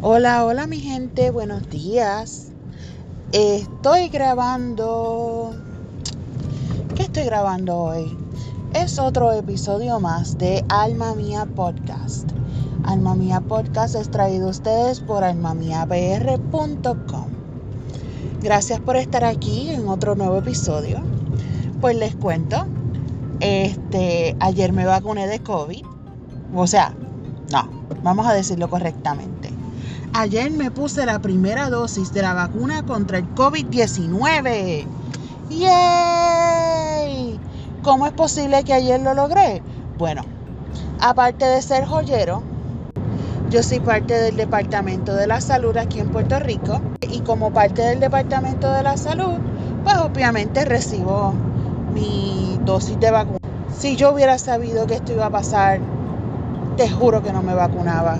Hola, hola mi gente, buenos días. Estoy grabando... ¿Qué estoy grabando hoy? Es otro episodio más de Alma Mía Podcast. Alma Mía Podcast es traído a ustedes por almamiapr.com. Gracias por estar aquí en otro nuevo episodio. Pues les cuento, este, ayer me vacuné de COVID. O sea, no, vamos a decirlo correctamente. Ayer me puse la primera dosis de la vacuna contra el COVID-19. ¡Yay! ¿Cómo es posible que ayer lo logré? Bueno, aparte de ser joyero, yo soy parte del Departamento de la Salud aquí en Puerto Rico y como parte del Departamento de la Salud, pues obviamente recibo mi dosis de vacuna. Si yo hubiera sabido que esto iba a pasar, te juro que no me vacunaba.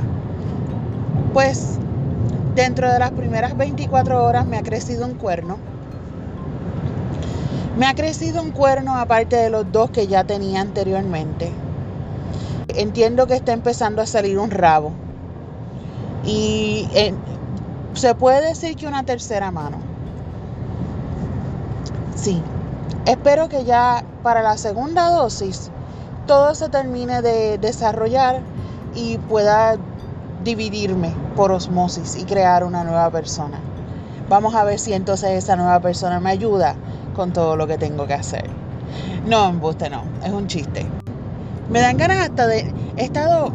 Pues dentro de las primeras 24 horas me ha crecido un cuerno. Me ha crecido un cuerno aparte de los dos que ya tenía anteriormente. Entiendo que está empezando a salir un rabo. Y se puede decir que una tercera mano. Sí. Espero que ya para la segunda dosis todo se termine de desarrollar y pueda dividirme por osmosis y crear una nueva persona. Vamos a ver si entonces esa nueva persona me ayuda con todo lo que tengo que hacer. No, embuste no, es un chiste. Me dan ganas hasta de... He estado,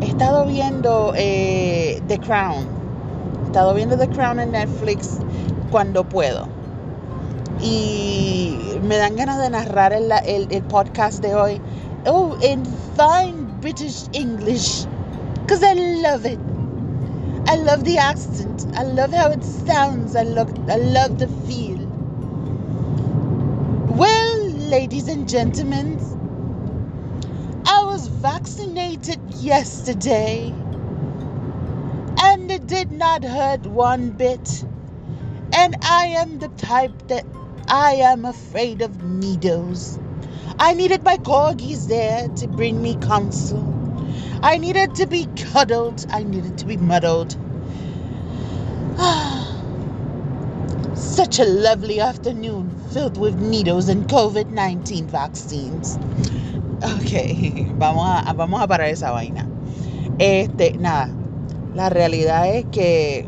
he estado viendo eh, The Crown. He estado viendo The Crown en Netflix cuando puedo. Y me dan ganas de narrar el, el, el podcast de hoy. Oh, in fine British English. Because I love it. I love the accent. I love how it sounds. I love, I love the feel. Well, ladies and gentlemen, I was vaccinated yesterday and it did not hurt one bit. And I am the type that I am afraid of needles. I needed my corgis there to bring me counsel. I needed to be cuddled. I needed to be muddled. Such a lovely afternoon filled with needles and COVID 19 vaccines. Ok, vamos a, vamos a parar esa vaina. Este, nada. La realidad es que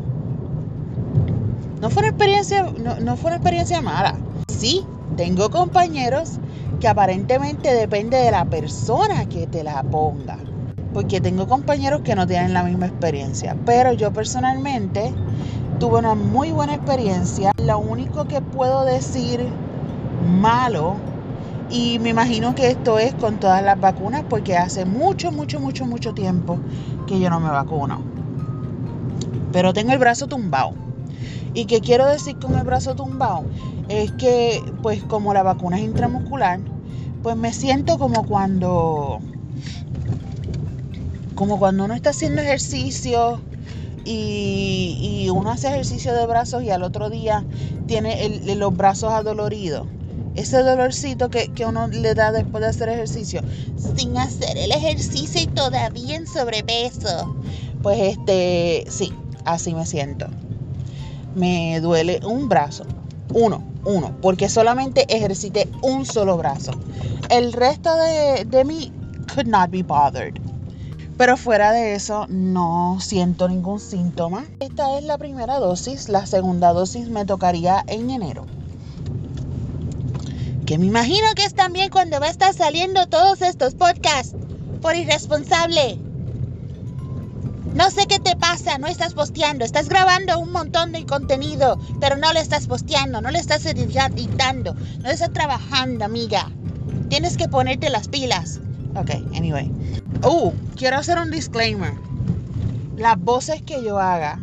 no fue una experiencia, no, no fue una experiencia mala. Sí, tengo compañeros que aparentemente depende de la persona que te la ponga porque tengo compañeros que no tienen la misma experiencia, pero yo personalmente tuve una muy buena experiencia. Lo único que puedo decir malo, y me imagino que esto es con todas las vacunas, porque hace mucho, mucho, mucho, mucho tiempo que yo no me vacuno. Pero tengo el brazo tumbado. ¿Y qué quiero decir con el brazo tumbado? Es que, pues como la vacuna es intramuscular, pues me siento como cuando como cuando uno está haciendo ejercicio y, uno hace ejercicio de brazos y al otro día tiene los brazos adoloridos. Ese dolorcito que, que, uno le da después de hacer ejercicio, sin hacer el ejercicio y todavía en sobrepeso. Pues este, sí, así me siento. Me duele un brazo, uno, uno, porque solamente ejercité un solo brazo. El resto de, de mí could not be bothered. Pero fuera de eso, no siento ningún síntoma. Esta es la primera dosis, la segunda dosis me tocaría en enero. Que me imagino que es también cuando va a estar saliendo todos estos podcasts por irresponsable. No sé qué te pasa, no estás posteando, estás grabando un montón de contenido, pero no lo estás posteando, no le estás editando, no estás trabajando, amiga. Tienes que ponerte las pilas. Ok, anyway. Oh, quiero hacer un disclaimer. Las voces que yo haga,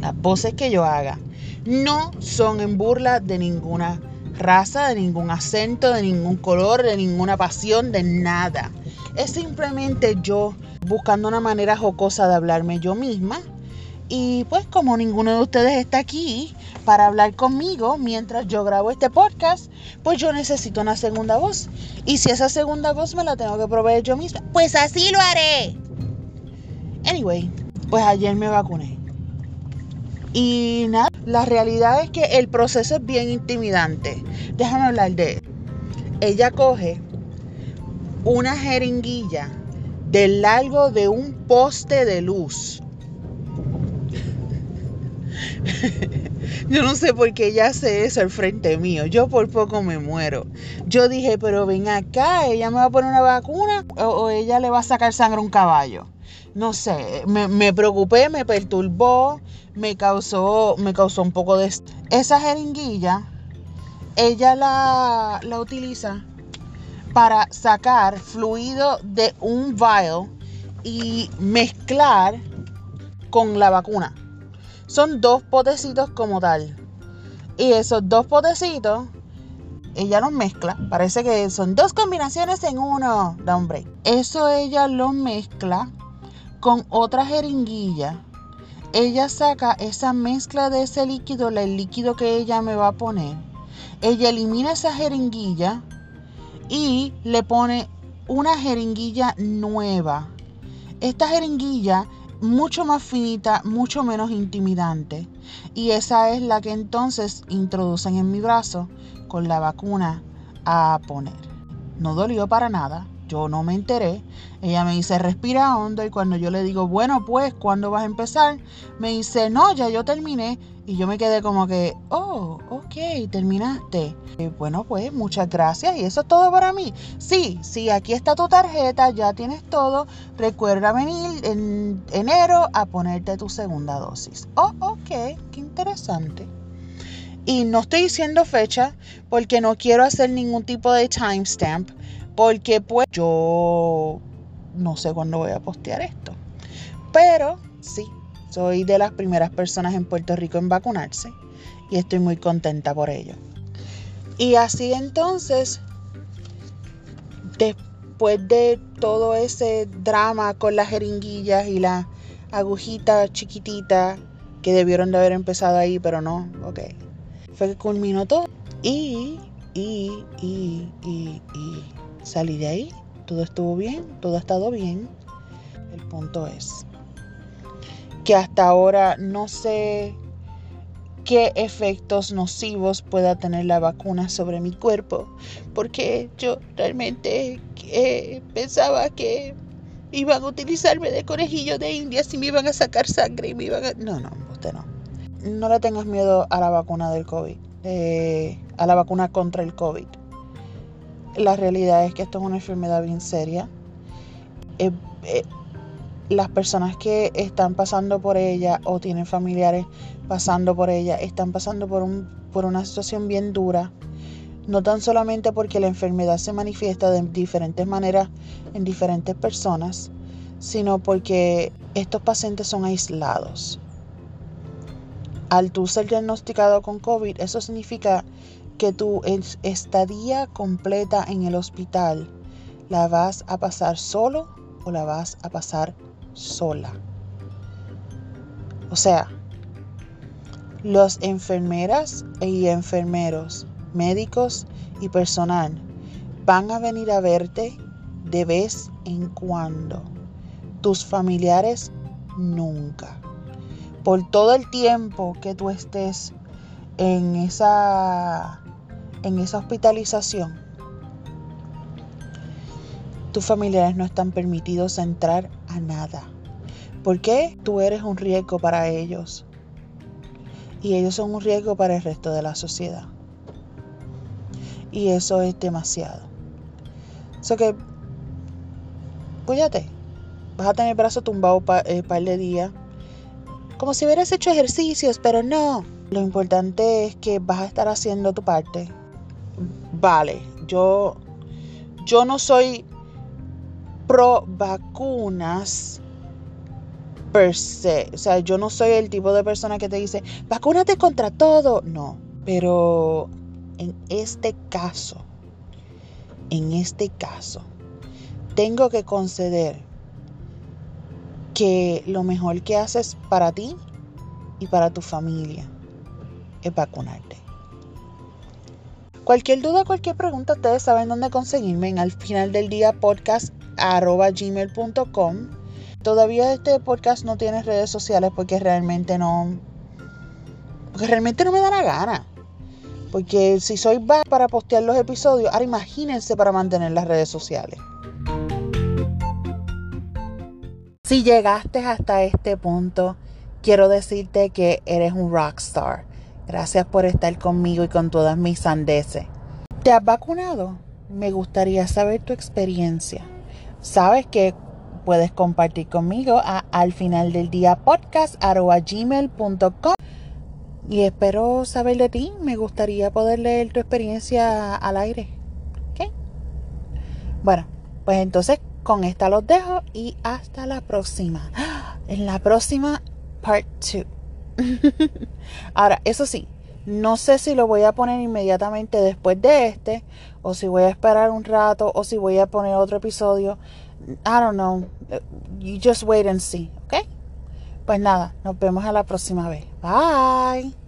las voces que yo haga, no son en burla de ninguna raza, de ningún acento, de ningún color, de ninguna pasión, de nada. Es simplemente yo buscando una manera jocosa de hablarme yo misma y pues como ninguno de ustedes está aquí para hablar conmigo mientras yo grabo este podcast, pues yo necesito una segunda voz. Y si esa segunda voz me la tengo que proveer yo misma, pues así lo haré. Anyway, pues ayer me vacuné. Y nada, la realidad es que el proceso es bien intimidante. Déjame hablar de Ella coge una jeringuilla del largo de un poste de luz. Yo no sé por qué ella hace eso al frente mío. Yo por poco me muero. Yo dije, pero ven acá, ella me va a poner una vacuna o, ella le va a sacar sangre a un caballo. No sé, me, preocupé, me perturbó, me causó, me causó un poco de... Esa jeringuilla, ella la, la utiliza para sacar fluido de un vial y mezclar con la vacuna. Son dos potecitos como tal. Y esos dos potecitos, ella los mezcla. Parece que son dos combinaciones en uno. Da break. Eso ella lo mezcla con otra jeringuilla. Ella saca esa mezcla de ese líquido, el líquido que ella me va a poner. Ella elimina esa jeringuilla y le pone una jeringuilla nueva. Esta jeringuilla mucho más finita, mucho menos intimidante. Y esa es la que entonces introducen en mi brazo con la vacuna a poner. No dolió para nada, yo no me enteré. Ella me dice, respira hondo y cuando yo le digo, bueno, pues, ¿cuándo vas a empezar? Me dice, no, ya yo terminé. Y yo me quedé como que, oh, ok, terminaste. bueno, pues, muchas gracias. Y eso es todo para mí. Sí, sí, aquí está tu tarjeta, ya tienes todo. Recuerda venir en enero a ponerte tu segunda dosis. Oh, ok, qué interesante. Y no estoy diciendo fecha porque no quiero hacer ningún tipo de timestamp porque pues yo no sé cuándo voy a postear esto. Pero sí, soy de las primeras personas en Puerto Rico en vacunarse y estoy muy contenta por ello. Y así entonces, después de todo ese drama con las jeringuillas y la agujita chiquitita que debieron de haber empezado ahí, pero no, ok. Fue que culminó todo. Y, y, y, y, y salí de ahí. Todo estuvo bien, todo ha estado bien. El punto es que hasta ahora no sé qué efectos nocivos pueda tener la vacuna sobre mi cuerpo, porque yo realmente eh, pensaba que iban a utilizarme de conejillo de India si me iban a sacar sangre y me iban a... No, no, usted no. No le tengas miedo a la vacuna del COVID, eh, a la vacuna contra el COVID. La realidad es que esto es una enfermedad bien seria. Eh, las personas que están pasando por ella o tienen familiares pasando por ella están pasando por, un, por una situación bien dura. No tan solamente porque la enfermedad se manifiesta de diferentes maneras en diferentes personas, sino porque estos pacientes son aislados. Al tú ser diagnosticado con COVID, eso significa que tu estadía completa en el hospital la vas a pasar solo o la vas a pasar sola. O sea, los enfermeras y enfermeros, médicos y personal van a venir a verte de vez en cuando. Tus familiares nunca. Por todo el tiempo que tú estés en esa en esa hospitalización, tus familiares no están permitidos entrar a nada. ¿Por qué? Tú eres un riesgo para ellos. Y ellos son un riesgo para el resto de la sociedad. Y eso es demasiado. Eso que, cuídate. Vas a tener el brazo tumbado un eh, par de días. Como si hubieras hecho ejercicios, pero no. Lo importante es que vas a estar haciendo tu parte. Vale, yo, yo no soy pro vacunas per se. O sea, yo no soy el tipo de persona que te dice, vacúnate contra todo. No, pero en este caso, en este caso, tengo que conceder que lo mejor que haces para ti y para tu familia es vacunarte. Cualquier duda, cualquier pregunta, ustedes saben dónde conseguirme en al final del día podcast arroba gmail.com. todavía este podcast no tiene redes sociales porque realmente no. Porque realmente no me da la gana. Porque si soy baja para postear los episodios, ahora imagínense para mantener las redes sociales. Si llegaste hasta este punto, quiero decirte que eres un rockstar. Gracias por estar conmigo y con todas mis sandeces. ¿Te has vacunado? Me gustaría saber tu experiencia. Sabes que puedes compartir conmigo a al final del día podcast gmail.com y espero saber de ti. Me gustaría poder leer tu experiencia al aire. ¿Ok? Bueno, pues entonces con esta los dejo y hasta la próxima. En la próxima, part 2. Ahora, eso sí, no sé si lo voy a poner inmediatamente después de este, o si voy a esperar un rato, o si voy a poner otro episodio. I don't know. You just wait and see, ¿ok? Pues nada, nos vemos a la próxima vez. Bye.